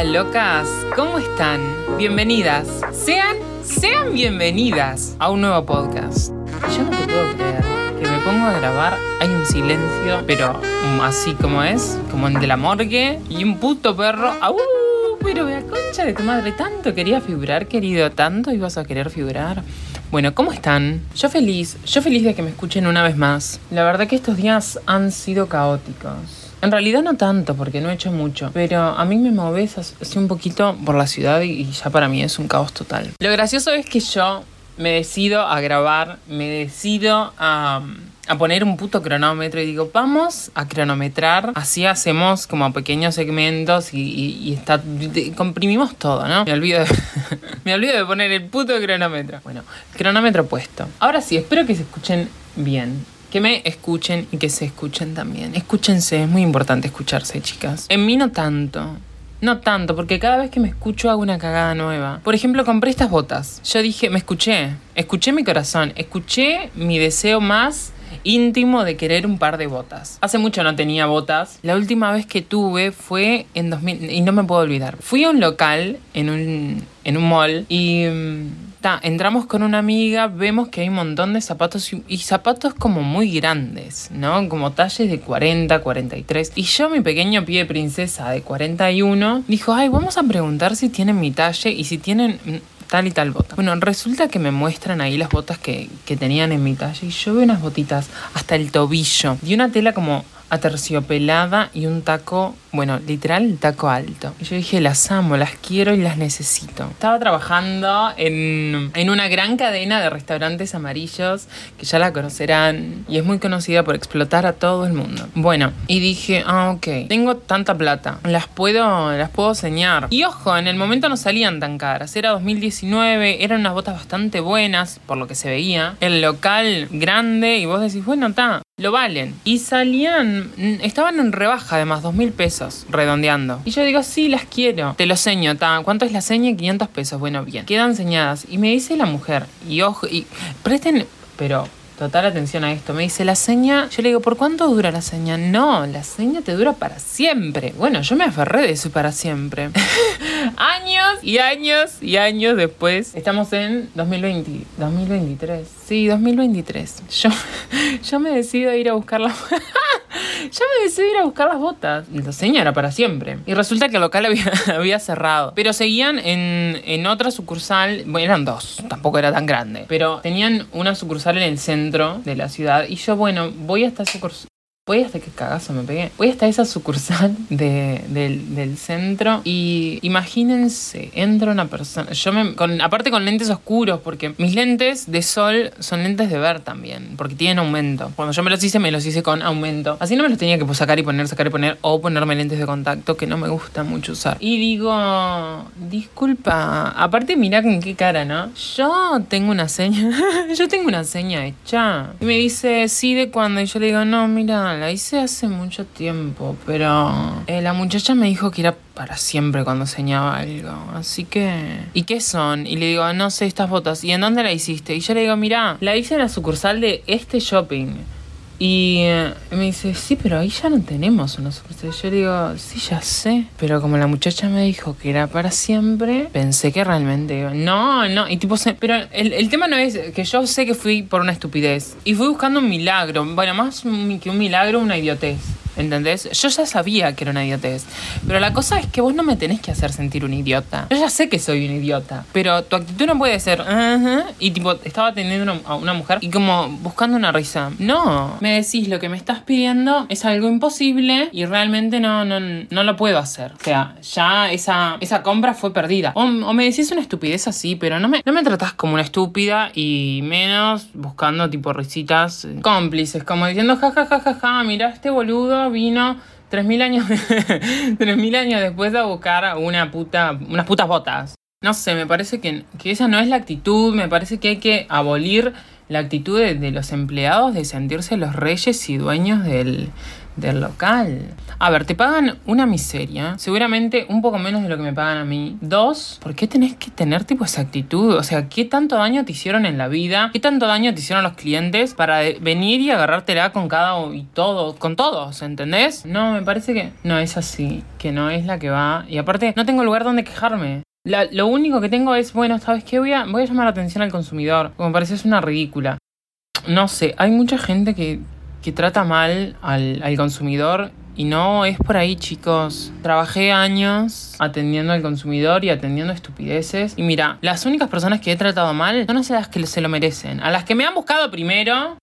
Hola locas, ¿cómo están? Bienvenidas. Sean, sean bienvenidas a un nuevo podcast. Yo no te puedo creer que me pongo a grabar, hay un silencio, pero así como es, como en de la morgue, y un puto perro. ¡Au! Pero vea concha de tu madre, tanto quería figurar, querido, tanto ibas a querer figurar. Bueno, ¿cómo están? Yo feliz, yo feliz de que me escuchen una vez más. La verdad que estos días han sido caóticos. En realidad no tanto, porque no he hecho mucho, pero a mí me moves así un poquito por la ciudad y ya para mí es un caos total. Lo gracioso es que yo me decido a grabar, me decido a, poner un puto cronómetro y digo, vamos a cronometrar, así hacemos como pequeños segmentos y, está, comprimimos todo, ¿no? Me olvido, de, me olvido de poner el puto cronómetro. Bueno, cronómetro puesto. Ahora sí, espero que se escuchen bien que me escuchen y que se escuchen también. Escúchense, es muy importante escucharse, chicas. En mí no tanto. No tanto, porque cada vez que me escucho hago una cagada nueva. Por ejemplo, compré estas botas. Yo dije, me escuché, escuché mi corazón, escuché mi deseo más íntimo de querer un par de botas. Hace mucho no tenía botas. La última vez que tuve fue en 2000 y no me puedo olvidar. Fui a un local en un, en un mall y mm, entramos con una amiga, vemos que hay un montón de zapatos y, zapatos como muy grandes, ¿no? Como talles de 40, 43. Y yo, mi pequeño pie de princesa de 41, dijo, ay, vamos a preguntar si tienen mi talle y si tienen tal y tal bota. Bueno, resulta que me muestran ahí las botas que, que tenían en mi talle y yo veo unas botitas hasta el tobillo y una tela como aterciopelada y un taco, bueno, literal taco alto. Y yo dije, las amo, las quiero y las necesito. Estaba trabajando en, en una gran cadena de restaurantes amarillos que ya la conocerán y es muy conocida por explotar a todo el mundo. Bueno, y dije, ah, ok, tengo tanta plata, las puedo, las puedo señar. Y ojo, en el momento no salían tan caras, era 2019, eran unas botas bastante buenas, por lo que se veía. El local grande y vos decís, bueno, está, lo valen. Y salían, estaban en rebaja además, dos mil pesos, redondeando. Y yo digo, sí, las quiero. Te lo seño, ta. ¿cuánto es la seña? 500 pesos. Bueno, bien. Quedan señadas. Y me dice la mujer, y ojo, y presten, pero total atención a esto. Me dice, la seña, yo le digo, ¿por cuánto dura la seña? No, la seña te dura para siempre. Bueno, yo me aferré de eso para siempre. años y años y años después. Estamos en 2020, 2023. Sí, 2023. Yo, yo me decido ir a buscar la... ya me decidí ir a buscar las botas. La seña era para siempre. Y resulta que el local había, había cerrado. Pero seguían en, en otra sucursal. Bueno, eran dos. Tampoco era tan grande. Pero tenían una sucursal en el centro de la ciudad. Y yo, bueno, voy a esta sucursal voy hasta que cagazo me pegué. Voy hasta esa sucursal del, centro y imagínense, entra una persona. Yo me. Con, aparte con lentes oscuros, porque mis lentes de sol son lentes de ver también, porque tienen aumento. Cuando yo me los hice, me los hice con aumento. Así no me los tenía que sacar y poner, sacar y poner, o ponerme lentes de contacto, que no me gusta mucho usar. Y digo, disculpa, aparte mira con qué cara, ¿no? Yo tengo una seña, yo tengo una seña hecha. Y me dice, sí, de cuándo. Y yo le digo, no, mira, la hice hace mucho tiempo, pero eh, la muchacha me dijo que era para siempre cuando señaba algo. Así que... ¿Y qué son? Y le digo, no sé, estas botas. ¿Y en dónde la hiciste? Y yo le digo, mira, la hice en la sucursal de este shopping. Y eh, me dice, sí, pero ahí ya no tenemos una sucursal. Yo digo, sí, ya sé. Pero como la muchacha me dijo que era para siempre, pensé que realmente... No, no. Y tipo, pero el, el tema no es que yo sé que fui por una estupidez. Y fui buscando un milagro. Bueno, más que un milagro, una idiotez. ¿Entendés? Yo ya sabía que era una idiotez. Pero la cosa es que vos no me tenés que hacer sentir un idiota. Yo ya sé que soy un idiota. Pero tu actitud no puede ser. y tipo, estaba atendiendo a una mujer y como buscando una risa. No. Me decís lo que me estás pidiendo es algo imposible y realmente no, no, no lo puedo hacer. O sea, ya esa, esa compra fue perdida. O, me decís una estupidez así, pero no me, no me tratás como una estúpida y menos buscando tipo risitas cómplices. Como diciendo, jajajaja, ja, ja, ja, mira este boludo vino 3.000 años, 3000 años después a buscar una puta, unas putas botas. No sé, me parece que, que esa no es la actitud, me parece que hay que abolir la actitud de, de los empleados de sentirse los reyes y dueños del, del local. A ver, te pagan una miseria, seguramente un poco menos de lo que me pagan a mí. Dos, ¿por qué tenés que tener tipo esa actitud? O sea, ¿qué tanto daño te hicieron en la vida? ¿Qué tanto daño te hicieron los clientes para venir y agarrártela con cada y todo, con todos, ¿entendés? No, me parece que no es así, que no es la que va. Y aparte, no tengo lugar donde quejarme. Lo único que tengo es, bueno, ¿sabes qué? Voy a, voy a llamar la atención al consumidor. Como me parece es una ridícula. No sé, hay mucha gente que, que trata mal al, al consumidor y no es por ahí, chicos. Trabajé años atendiendo al consumidor y atendiendo estupideces. Y mira, las únicas personas que he tratado mal son las que se lo merecen. A las que me han buscado primero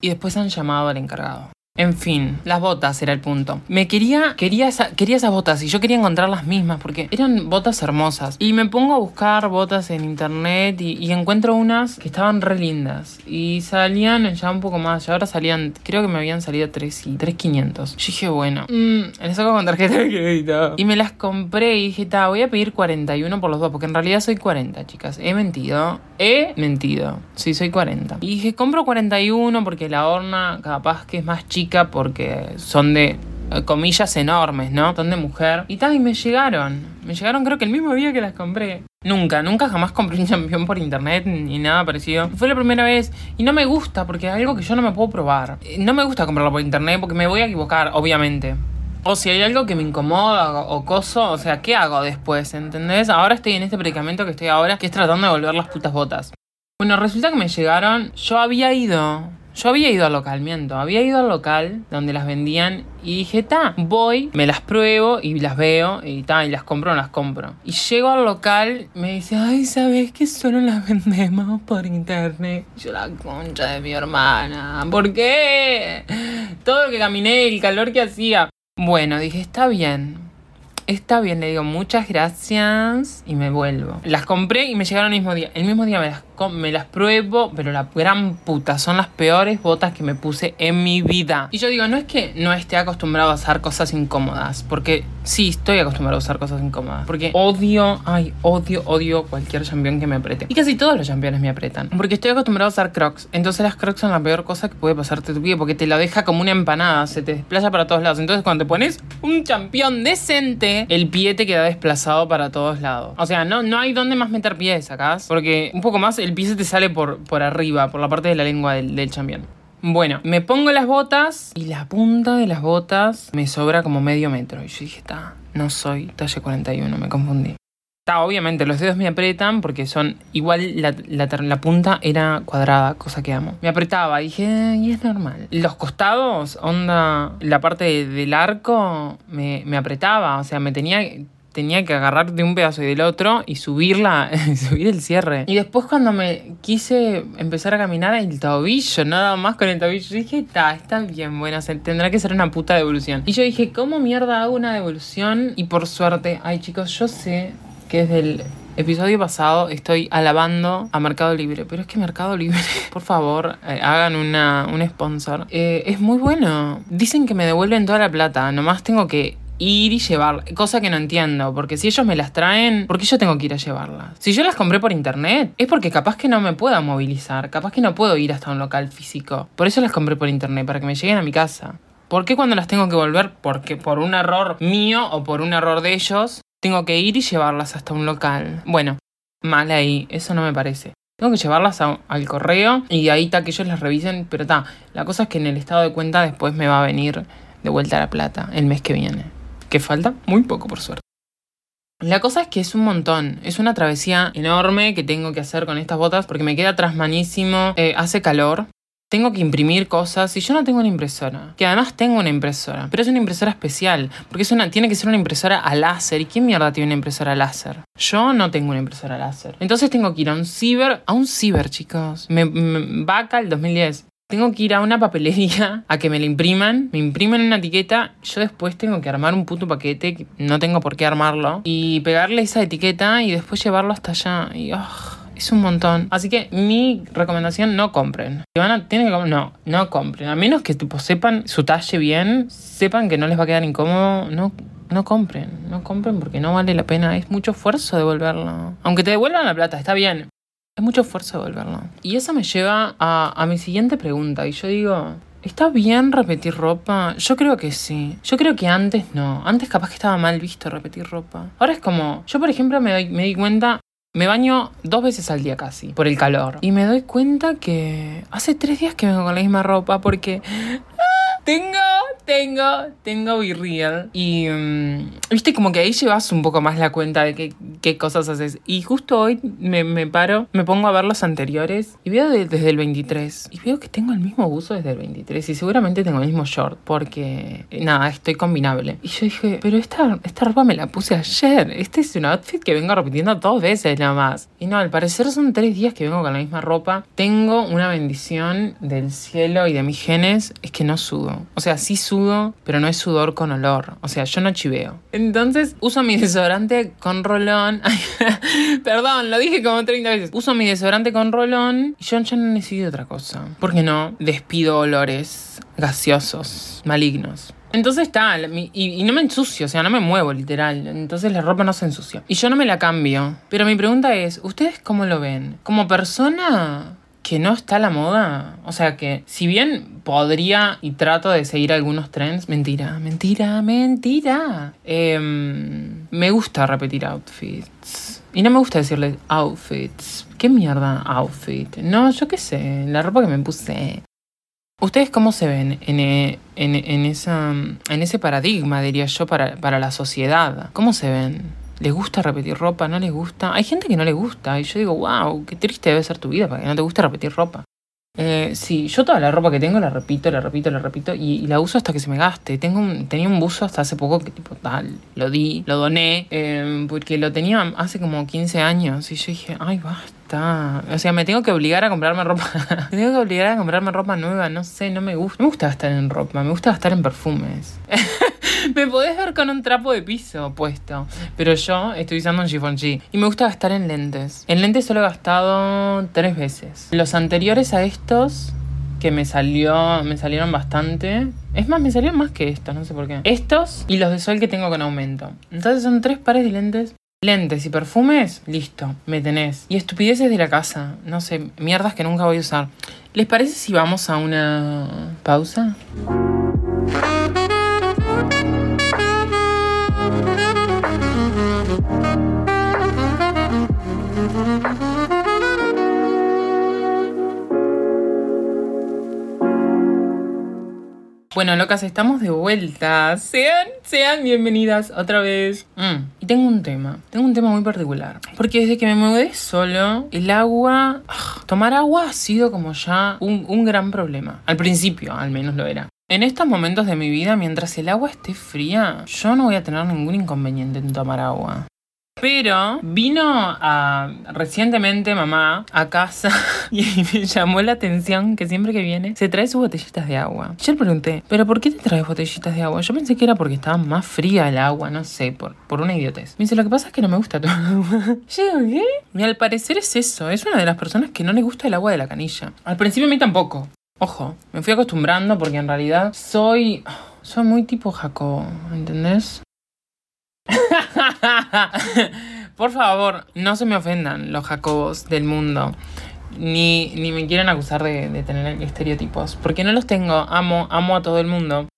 y después han llamado al encargado. En fin, las botas era el punto. Me quería, quería, esa- quería esas botas y yo quería encontrar las mismas porque eran botas hermosas. Y me pongo a buscar botas en internet y, encuentro unas que estaban re lindas. Y salían ya un poco más. Y ahora salían, creo que me habían salido 3 y 3.500. Yo dije, bueno, mm, les saco con tarjeta de crédito. Y me las compré y dije, ta, voy a pedir 41 por los dos porque en realidad soy 40, chicas. He mentido. He mentido. Sí, soy 40. Y dije, compro 41 porque la horna capaz que es más chica porque son de eh, comillas enormes, ¿no? Son de mujer. Y tal, y me llegaron. Me llegaron creo que el mismo día que las compré. Nunca, nunca jamás compré un champión por internet ni nada parecido. Fue la primera vez y no me gusta porque es algo que yo no me puedo probar. Eh, No me gusta comprarlo por internet porque me voy a equivocar, obviamente. O si hay algo que me incomoda o o coso, o sea, ¿qué hago después? ¿Entendés? Ahora estoy en este predicamento que estoy ahora, que es tratando de volver las putas botas. Bueno, resulta que me llegaron. Yo había ido. Yo había ido al local, miento. Había ido al local donde las vendían y dije, ta, voy, me las pruebo y las veo y ta, y las compro o no las compro. Y llego al local, me dice, ay, ¿sabes que solo las vendemos por internet? Yo la concha de mi hermana. ¿Por qué? Todo lo que caminé, el calor que hacía. Bueno, dije, está bien. Está bien, le digo muchas gracias y me vuelvo. Las compré y me llegaron el mismo día. El mismo día me las, me las pruebo, pero la gran puta, son las peores botas que me puse en mi vida. Y yo digo, no es que no esté acostumbrado a usar cosas incómodas, porque sí, estoy acostumbrado a usar cosas incómodas. Porque odio, ay, odio, odio cualquier champión que me apriete. Y casi todos los championes me apretan. Porque estoy acostumbrado a usar crocs. Entonces las crocs son la peor cosa que puede pasarte tu pie, porque te la deja como una empanada, se te desplaza para todos lados. Entonces cuando te pones un champión decente, el pie te queda desplazado para todos lados. O sea, no, no hay dónde más meter pies, sacás. Porque un poco más el pie se te sale por, por arriba, por la parte de la lengua del, del. Bueno, me pongo las botas y la punta de las botas me sobra como medio metro. Y yo dije, está, no soy talla 41, me confundí. Está, obviamente, los dedos me apretan porque son igual la, la punta era cuadrada, cosa que amo. Me apretaba dije, "Eh, y es normal. Los costados, onda, la parte de- del arco me, me apretaba, o sea, me tenía tenía que agarrar de un pedazo y del otro y subirla, subir el cierre. Y después cuando me quise empezar a caminar el tobillo, nada más con el tobillo, dije, está, está bien, bueno, se- tendrá que ser una puta devolución. Y yo dije, ¿cómo mierda hago una devolución? Y por suerte, ay chicos, yo sé que desde el episodio pasado estoy alabando a Mercado Libre, pero es que Mercado Libre, por favor, eh, hagan una, un sponsor. Eh, es muy bueno. Dicen que me devuelven toda la plata, nomás tengo que ir y llevar, cosa que no entiendo, porque si ellos me las traen, ¿por qué yo tengo que ir a llevarlas? Si yo las compré por internet, es porque capaz que no me pueda movilizar, capaz que no puedo ir hasta un local físico. Por eso las compré por internet, para que me lleguen a mi casa. ¿Por qué cuando las tengo que volver? Porque por un error mío o por un error de ellos, tengo que ir y llevarlas hasta un local. Bueno, mal ahí, eso no me parece. Tengo que llevarlas al correo y ahí está que ellos las revisen, pero está, la cosa es que en el estado de cuenta después me va a venir de vuelta la plata el mes que viene. Que falta muy poco por suerte. La cosa es que es un montón, es una travesía enorme que tengo que hacer con estas botas porque me queda trasmanísimo, eh, hace calor, tengo que imprimir cosas y yo no tengo una impresora. Que además tengo una impresora, pero es una impresora especial, porque es una, tiene que ser una impresora a láser. ¿Y quién mierda tiene una impresora a láser? Yo no tengo una impresora a láser. Entonces tengo que ir a un ciber, a un ciber, chicos. Me, me- vaca el 2010. Tengo que ir a una papelería a que me la impriman, me imprimen una etiqueta, yo después tengo que armar un puto paquete, que no tengo por qué armarlo, y pegarle esa etiqueta y después llevarlo hasta allá. Y ugh, es un montón. Así que mi recomendación, no compren. Si van a, tienen que no, no compren. A menos que sepan su talle bien, sepan que no les va a quedar incómodo, no, no compren. No compren porque no vale la pena. Es mucho esfuerzo devolverlo. Aunque te devuelvan la plata, está bien. Es mucho esfuerzo devolverlo. Y eso me lleva a, mi siguiente pregunta. Y yo digo, ¿Está bien repetir ropa? Yo creo que sí. Yo creo que antes no. Antes capaz que estaba mal visto repetir ropa. Ahora es como, yo por ejemplo me, doy, me di cuenta, me baño dos veces al día casi, por el calor. Y me doy cuenta que hace tres días que vengo con la misma ropa porque... Tengo tengo, tengo Be Real. Y mm, viste, como que ahí llevas un poco más la cuenta de qué, qué cosas haces. Y justo hoy me, me, paro, me pongo a ver los anteriores y veo desde el 23. Y veo que tengo el mismo buzo desde el 23. Y seguramente tengo el mismo short porque, nada, estoy combinable. Y yo dije, pero esta, esta ropa me la puse ayer. Este es un outfit que vengo repitiendo dos veces nada más. Y no, al parecer son tres días que vengo con la misma ropa. Tengo una bendición del cielo y de mis genes, es que no sudo. O sea, sí sudo pero no es sudor con olor. O sea, yo no chiveo. Entonces uso mi desodorante con rolón. Perdón, lo dije como 30 veces. Uso mi desodorante con rolón y yo ya no necesito otra cosa. Porque no despido olores gaseosos, malignos. Entonces está, y, y, no me ensucio, o sea, no me muevo literal. Entonces la ropa no se ensucia. Y yo no me la cambio. Pero mi pregunta es, ¿ustedes cómo lo ven? Como persona, que no está a la moda. O sea que, si bien podría y trato de seguir algunos trends, mentira, mentira, mentira. Em, me gusta repetir outfits. Y no me gusta decirle outfits. ¿Qué mierda outfit? No, yo qué sé, la ropa que me puse. ¿Ustedes cómo se ven en, e, en, en, esa, en ese paradigma, diría yo, para, para la sociedad? ¿Cómo se ven? ¿Les gusta repetir ropa? ¿No les gusta? Hay gente que no le gusta y yo digo, wow, qué triste debe ser tu vida para que no te guste repetir ropa. Eh, sí, yo toda la ropa que tengo la repito, la repito, la repito y, la uso hasta que se me gaste. Tengo un, tenía un buzo hasta hace poco que tipo tal, lo di, lo doné, eh, porque lo tenía hace como 15 años y yo dije, ay, basta. O sea, me tengo que obligar a comprarme ropa. me tengo que obligar a comprarme ropa nueva, no sé, no me gusta. No me gusta gastar en ropa, me gusta gastar en perfumes. me podés ver con un trapo de piso puesto. Pero yo estoy usando un Givenchy. Y me gusta gastar en lentes. En lentes solo he gastado tres veces. Los anteriores a estos que me salió, me salieron bastante. Es más, me salieron más que estos, no sé por qué. Estos y los de sol que tengo con aumento. Entonces son tres pares de lentes. Lentes y perfumes, listo, me tenés. Y estupideces de la casa, no sé, mierdas que nunca voy a usar. ¿Les parece si vamos a una pausa? Bueno, locas, estamos de vuelta. Sean, sean bienvenidas otra vez. Mm, y tengo un tema, tengo un tema muy particular. Porque desde que me mudé solo, el agua, ah, tomar agua ha sido como ya un, un gran problema. Al principio, al menos lo era. En estos momentos de mi vida, mientras el agua esté fría, yo no voy a tener ningún inconveniente en tomar agua. Pero vino recientemente mamá a casa y me llamó la atención que siempre que viene se trae sus botellitas de agua. Yo le pregunté, ¿pero por qué te traes botellitas de agua? Yo pensé que era porque estaba más fría el agua, no sé, por, por una idiotez. Me dice, lo que pasa es que no me gusta tomar agua. Yo ¿qué? Y al parecer es eso, es una de las personas que no le gusta el agua de la canilla. Al principio a mí tampoco. Ojo, me fui acostumbrando porque en realidad soy... Soy muy tipo Jacobo, ¿entendés? Por favor, no se me ofendan los jacobos del mundo. Ni, ni me quieren acusar de, de, tener estereotipos. Porque no los tengo. Amo, amo a todo el mundo.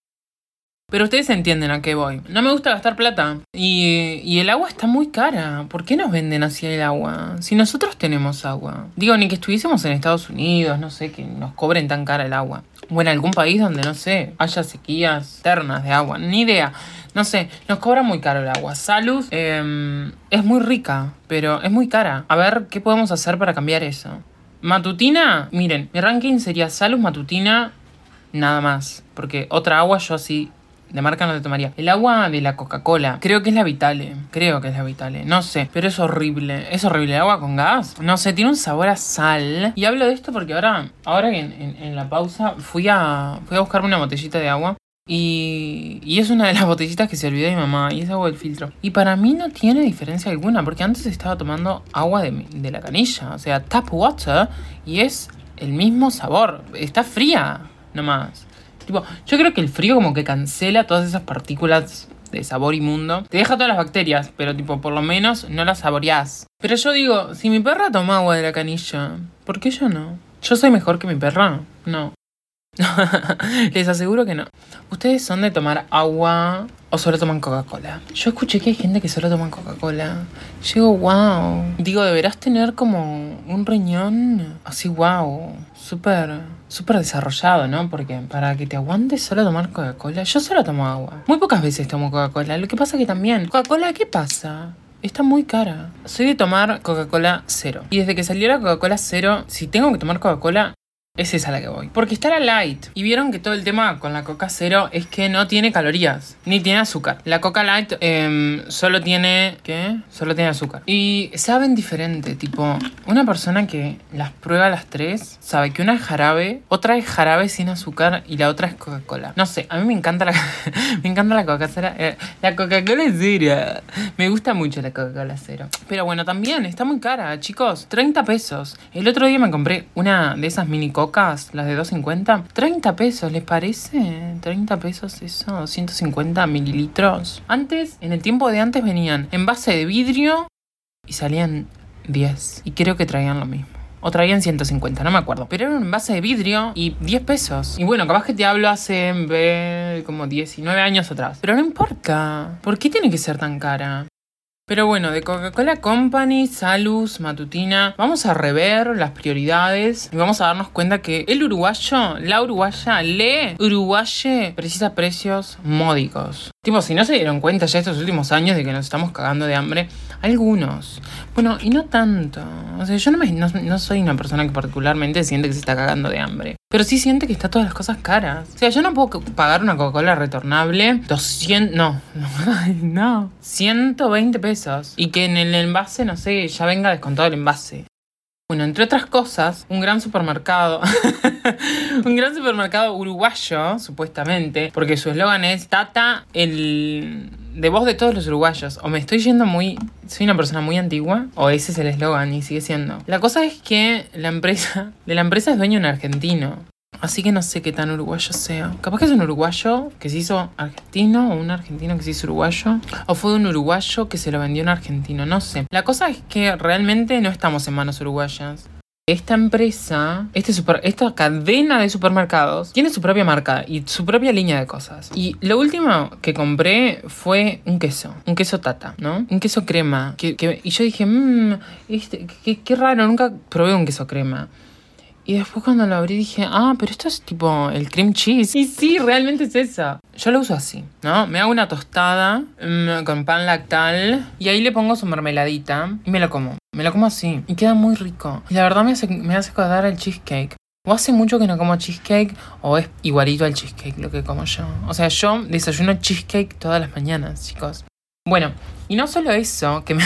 Pero ustedes entienden a qué voy. No me gusta gastar plata. Y, y el agua está muy cara. ¿Por qué nos venden así el agua? Si nosotros tenemos agua. Digo, ni que estuviésemos en Estados Unidos, no sé, que nos cobren tan cara el agua. O en algún país donde, no sé, haya sequías eternas de agua. Ni idea. No sé, nos cobra muy caro el agua. Salud em, es muy rica, pero es muy cara. A ver, ¿qué podemos hacer para cambiar eso? Matutina, miren, mi ranking sería Salud Matutina, nada más. Porque otra agua yo así de marca no te tomaría. El agua de la Coca-Cola, creo que es la Vitale. Creo que es la Vitale. No sé, pero es horrible. Es horrible. El agua con gas. No sé, tiene un sabor a sal. Y hablo de esto porque ahora, ahora en, la pausa fui a, fui a buscarme una botellita de agua. Y, y, es una de las botellitas que se olvidó mi mamá y es agua del filtro. Y para mí no tiene diferencia alguna, porque antes estaba tomando agua de, de la canilla, o sea, tap water, y es el mismo sabor. Está fría nomás. Yo creo que el frío como que cancela todas esas partículas de sabor inmundo. Te deja todas las bacterias, pero tipo, por lo menos no las saboreás. Pero yo digo, si mi perra toma agua de la canilla, ¿por qué yo no? ¿Yo soy mejor que mi perra? No. Les aseguro que no. ¿Ustedes son de tomar agua o solo toman Coca-Cola? Yo escuché que hay gente que solo toma Coca-Cola. Llego, wow. Digo, deberás tener como un riñón así, wow. Súper, súper desarrollado, ¿no? Porque para que te aguantes solo tomar Coca-Cola, yo solo tomo agua. Muy pocas veces tomo Coca-Cola. Lo que pasa que también, Coca-Cola, ¿qué pasa? Está muy cara. Soy de tomar Coca-Cola cero. Y desde que salió la Coca-Cola cero, si tengo que tomar Coca-Cola, es esa la que voy. Porque está la light. Y vieron que todo el tema con la coca cero es que no tiene calorías. Ni tiene azúcar. La coca light em, solo tiene... ¿Qué? Solo tiene azúcar. Y saben diferente. Tipo, una persona que las prueba las tres sabe que una es jarabe, otra es jarabe sin azúcar y la otra es Coca-Cola. No sé, a mí me encanta la... me encanta la coca cero. Eh, la Coca-Cola cero. Me gusta mucho la Coca-Cola cero. Pero bueno, también está muy cara, chicos. 30 pesos. El otro día me compré una de esas mini las de 250, 30 pesos, ¿les parece? 30 pesos eso, 250 mililitros. Antes, en el tiempo de antes venían en base de vidrio y salían 10. Y creo que traían lo mismo. O traían 150, no me acuerdo. Pero era un envase de vidrio y 10 pesos. Y bueno, capaz que te hablo hace como 19 años atrás. Pero no importa. ¿Por qué tiene que ser tan cara? Pero bueno, de Coca-Cola Company, Salus, Matutina, vamos a rever las prioridades y vamos a darnos cuenta que el uruguayo, la uruguaya, le uruguaye precisa precios módicos. Tipo, si no se dieron cuenta ya estos últimos años de que nos estamos cagando de hambre, algunos. Bueno, y no tanto. O sea, yo no, me, no, soy una persona que particularmente siente que se está cagando de hambre. Pero sí siente que está todas las cosas caras. O sea, yo no puedo pagar una Coca-Cola retornable 200, no, no, 120 pesos. Y que en el envase, no sé, ya venga descontado el envase. Bueno, entre otras cosas, un gran supermercado, un gran supermercado uruguayo, supuestamente, porque su eslogan es Tata, el de voz de todos los uruguayos. O me estoy yendo muy, soy una persona muy antigua, o ese es el eslogan y sigue siendo. La cosa es que la empresa, de la empresa es dueño un argentino. Así que no sé qué tan uruguayo sea. Capaz que es un uruguayo que se hizo argentino o un argentino que se hizo uruguayo. O fue un uruguayo que se lo vendió a un argentino. No sé. La cosa es que realmente no estamos en manos uruguayas. Esta empresa, este super, esta cadena de supermercados, tiene su propia marca y su propia línea de cosas. Y lo último que compré fue un queso, un queso tata, ¿no? Un queso crema. Que, y yo dije, mmm, este, qué, qué raro, nunca probé un queso crema. Y después cuando lo abrí dije, ah, pero esto es tipo el cream cheese. Y sí, realmente es eso. Yo lo uso así, ¿no? Me hago una tostada mm, con pan lactal y ahí le pongo su mermeladita y me lo como. Me lo como así y queda muy rico. Y la verdad me hace, me hace acordar el cheesecake. O hace mucho que no como cheesecake o es igualito al cheesecake lo que como yo. O sea, yo desayuno cheesecake todas las mañanas, chicos. Bueno, y no solo eso, que me...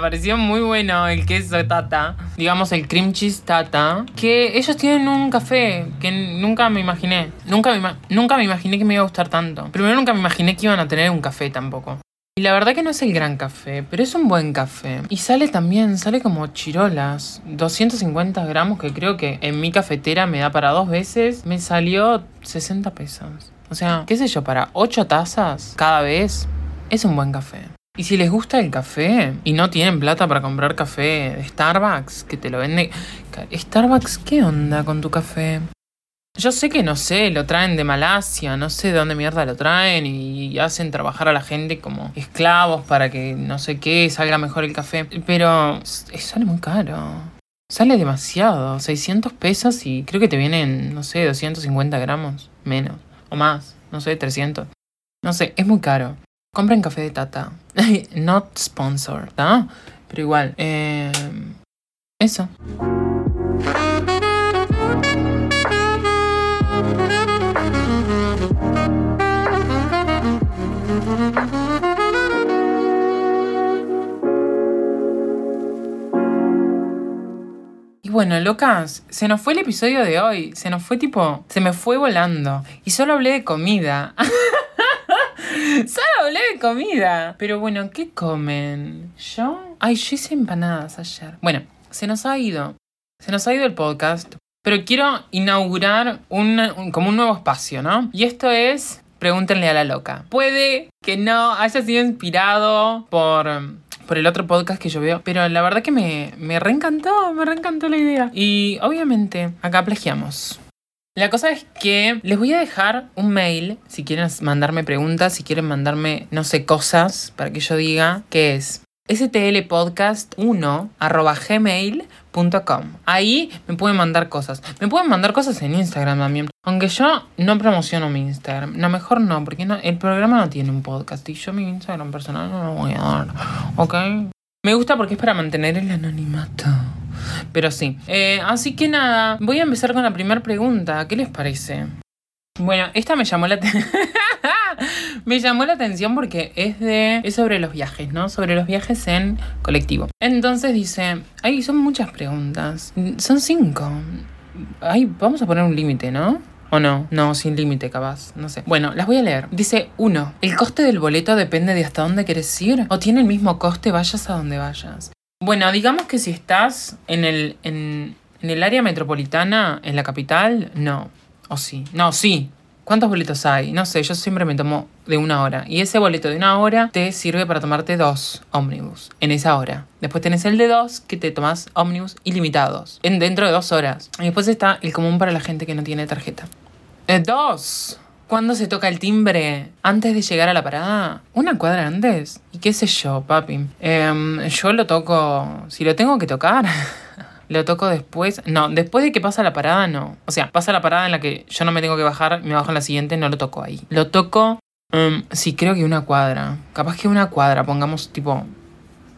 pareció muy bueno el queso tata, digamos el cream cheese tata, que ellos tienen un café que nunca me imaginé, nunca me, nunca me imaginé que me iba a gustar tanto. Primero nunca me imaginé que iban a tener un café tampoco. Y la verdad que no es el gran café, pero es un buen café. Y sale también, sale como chirolas. 250 gramos que creo que en mi cafetera me da para dos veces. Me salió 60 pesos. O sea, qué sé yo, para 8 tazas cada vez es un buen café. Y si les gusta el café y no tienen plata para comprar café de Starbucks, que te lo vende... Starbucks, ¿qué onda con tu café? Yo sé que no sé, lo traen de Malasia, no sé de dónde mierda lo traen y hacen trabajar a la gente como esclavos para que no sé qué salga mejor el café. Pero sale muy caro. Sale demasiado, 600 pesos y creo que te vienen, no sé, 250 gramos, menos, más, no sé, 300. No sé, es muy caro. Compren café de tata. Not sponsored, ¿tá? Pero igual, eh, eso. Locas, se nos fue el episodio de hoy. Se nos fue tipo, se me fue volando. Y solo hablé de comida. Solo hablé de comida. Pero bueno, ¿qué comen? ¿Yo? Ay, yo hice empanadas ayer. Bueno, se nos ha ido. Se nos ha ido el podcast. Pero quiero inaugurar un, como un nuevo espacio, ¿no? Y esto es pregúntenle a la loca. Puede que no haya sido inspirado por por el otro podcast que yo veo. Pero la verdad que me, me reencantó, me reencantó la idea. Y obviamente, acá plagiamos. La cosa es que les voy a dejar un mail si quieren mandarme preguntas, si quieren mandarme, no sé, cosas para que yo diga, que es stlpodcast1 gmail.com. Ahí me pueden mandar cosas. Me pueden mandar cosas en Instagram también. Aunque yo no promociono mi Instagram. No, mejor no, porque el programa no tiene un podcast. Y yo mi Instagram personal no lo voy a dar. ¿Ok? Me gusta porque es para mantener el anonimato. Pero sí. Eh, así que nada, voy a empezar con la primera pregunta. ¿Qué les parece? Bueno, esta me llamó la atención. me llamó la atención porque es de. es sobre los viajes, ¿no? Sobre los viajes en colectivo. Entonces dice. Ay, son muchas preguntas. Son cinco. Ay, vamos a poner un límite, ¿no? ¿O no? No, sin límite, capaz. No sé. Bueno, las voy a leer. Dice, uno, ¿el coste del boleto depende de hasta dónde quieres ir? ¿O tiene el mismo coste vayas a donde vayas? Bueno, digamos que si estás en el, en, el área metropolitana, en la capital, no. ¿O sí? No, sí. ¿Cuántos boletos hay? No sé, yo siempre me tomo de una hora. Y ese boleto de una hora te sirve para tomarte dos ómnibus en esa hora. Después tenés el de dos que te tomas ómnibus ilimitados en dentro de dos horas. Y después está el común para la gente que no tiene tarjeta. Eh, dos. ¿Cuándo se toca el timbre? ¿Antes de llegar a la parada? ¿Una cuadra antes? ¿Y qué sé yo, papi? Em, yo lo toco... Si lo tengo que tocar... lo toco después. No, después de que pasa la parada, no. O sea, pasa la parada en la que yo no me tengo que bajar, me bajo en la siguiente, no lo toco ahí. Lo toco, um, sí, creo que una cuadra. Capaz que una cuadra, pongamos tipo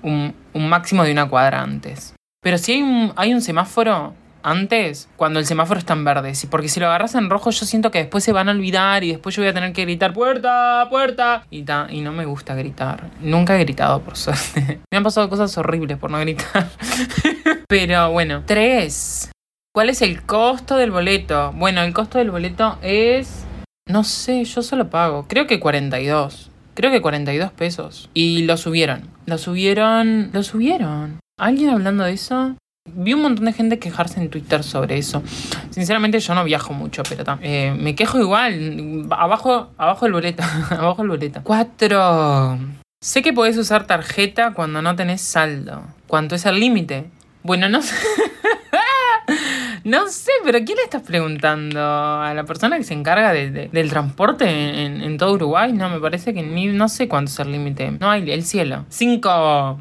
un, máximo de una cuadra antes. Pero si hay un, hay un semáforo, antes, cuando el semáforo está en verde. Porque si lo agarras en rojo, yo siento que después se van a olvidar y después yo voy a tener que gritar ¡Puerta! ¡Puerta! Y, y no me gusta gritar. Nunca he gritado, por suerte. me han pasado cosas horribles por no gritar. Pero bueno. Tres. ¿Cuál es el costo del boleto? Bueno, el costo del boleto es... No sé, yo solo pago. Creo que 42. Creo que 42 pesos. Y lo subieron. Lo subieron. Lo subieron. ¿Alguien hablando de eso? Vi un montón de gente quejarse en Twitter sobre eso. Sinceramente yo no viajo mucho, pero eh, me quejo igual. Abajo, abajo el boleto. abajo el boleto. Cuatro. Sé que podés usar tarjeta cuando no tenés saldo. ¿Cuánto es el límite? Bueno, no sé. no sé, pero ¿quién le estás preguntando? ¿A la persona que se encarga del transporte en, todo Uruguay? No, me parece que ni, no sé cuánto es el límite. No hay el cielo. Cinco.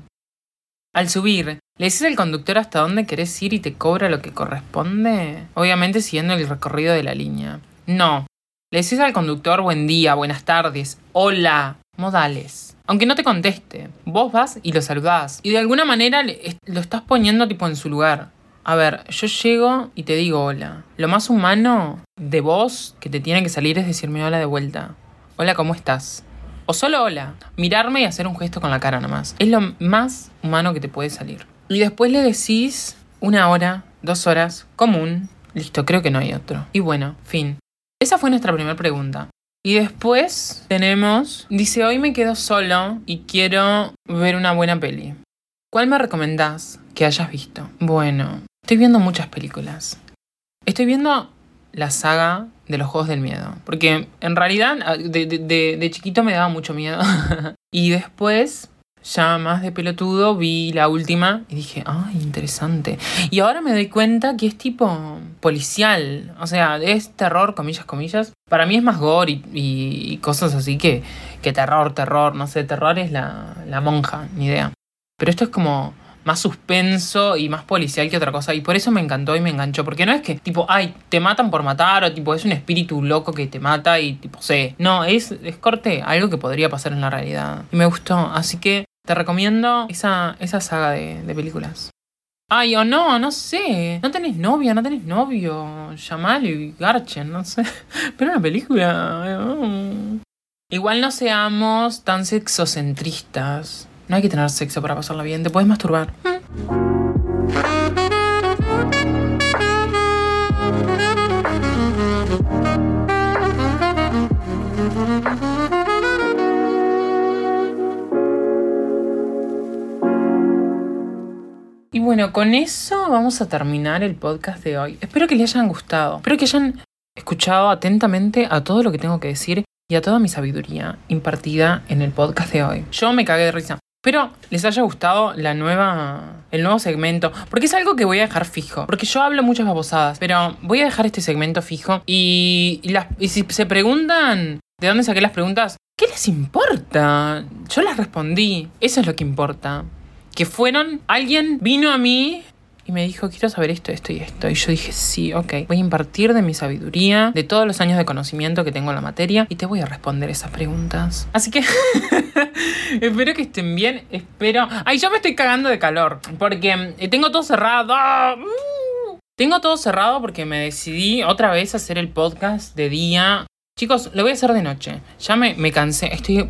Al subir, ¿Le dices al conductor hasta dónde querés ir y te cobra lo que corresponde? Obviamente siguiendo el recorrido de la línea. No. Le decís al conductor buen día, buenas tardes, hola, modales. Aunque no te conteste, vos vas y lo saludás. Y de alguna manera lo estás poniendo tipo en su lugar. A ver, yo llego y te digo hola. Lo más humano de vos que te tiene que salir es decirme hola de vuelta. Hola, ¿cómo estás? O solo hola. Mirarme y hacer un gesto con la cara nomás. Es lo más humano que te puede salir. Y después le decís una hora, dos horas, común. Listo, creo que no hay otro. Y bueno, fin. Esa fue nuestra primera pregunta. Y después tenemos, dice, hoy me quedo solo y quiero ver una buena peli. ¿Cuál me recomendás que hayas visto? Bueno, estoy viendo muchas películas. Estoy viendo la saga de los Juegos del Miedo. Porque en realidad de, de chiquito me daba mucho miedo. y después ya más de pelotudo, vi la última y dije, ay, interesante. Y ahora me doy cuenta que es tipo policial, o sea, es terror, comillas, comillas. Para mí es más gore y, cosas así que, que terror, terror, no sé, terror es la, la monja, ni idea. Pero esto es como más suspenso y más policial que otra cosa. Y por eso me encantó y me enganchó. Porque no es que, tipo, ay, te matan por matar o tipo, es un espíritu loco que te mata y tipo, sé. No, es, es corte, algo que podría pasar en la realidad. Y me gustó. Así que te recomiendo esa, esa saga de, películas. Ay, o no, no sé. No tenés novia, no tenés novio. Llamalo y garchen, no sé. Pero una película. Mm. Igual no seamos tan sexocentristas. No hay que tener sexo para pasarla bien. Te puedes masturbar. Y bueno, con eso vamos a terminar el podcast de hoy. Espero que les hayan gustado. Espero que hayan escuchado atentamente a todo lo que tengo que decir y a toda mi sabiduría impartida en el podcast de hoy. Yo me cagué de risa. Pero les haya gustado la nueva, el nuevo segmento, porque es algo que voy a dejar fijo, porque yo hablo muchas babosadas, pero voy a dejar este segmento fijo y, y si se preguntan de dónde saqué las preguntas, ¿qué les importa? Yo las respondí, eso es lo que importa. Que fueron, alguien vino a mí y me dijo, quiero saber esto, esto y esto. Y yo dije, sí, ok, voy a impartir de mi sabiduría, de todos los años de conocimiento que tengo en la materia, y te voy a responder esas preguntas. Así que espero que estén bien, espero... Ay, yo me estoy cagando de calor, porque eh, tengo todo cerrado. Uh. Tengo todo cerrado porque me decidí otra vez hacer el podcast de día. Chicos, lo voy a hacer de noche. Ya me, me cansé. Estoy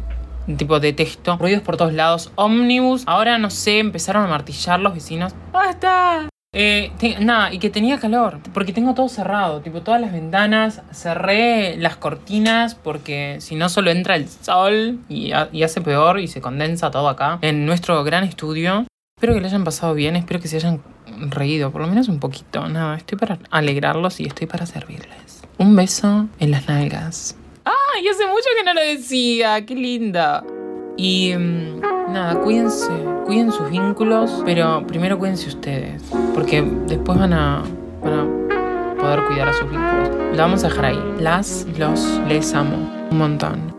tipo detesto. Ruidos por todos lados. Ómnibus. Ahora no sé, empezaron a martillar los vecinos. ¡Basta! Eh, nada, y que tenía calor, porque tengo todo cerrado, tipo todas las ventanas, cerré las cortinas porque si no solo entra el sol y, y, hace peor y se condensa todo acá en nuestro gran estudio. Espero que lo hayan pasado bien, espero que se hayan reído, por lo menos un poquito. Nada, estoy para alegrarlos y estoy para servirles. Un beso en las nalgas. ¡Ay, hace mucho que no lo decía! ¡Qué linda! Y mm, nada, cuídense, cuiden sus vínculos, pero primero cuídense ustedes, porque después van a, van a poder cuidar a sus vínculos. Lo vamos a dejar ahí. Las, los, les amo. Un montón.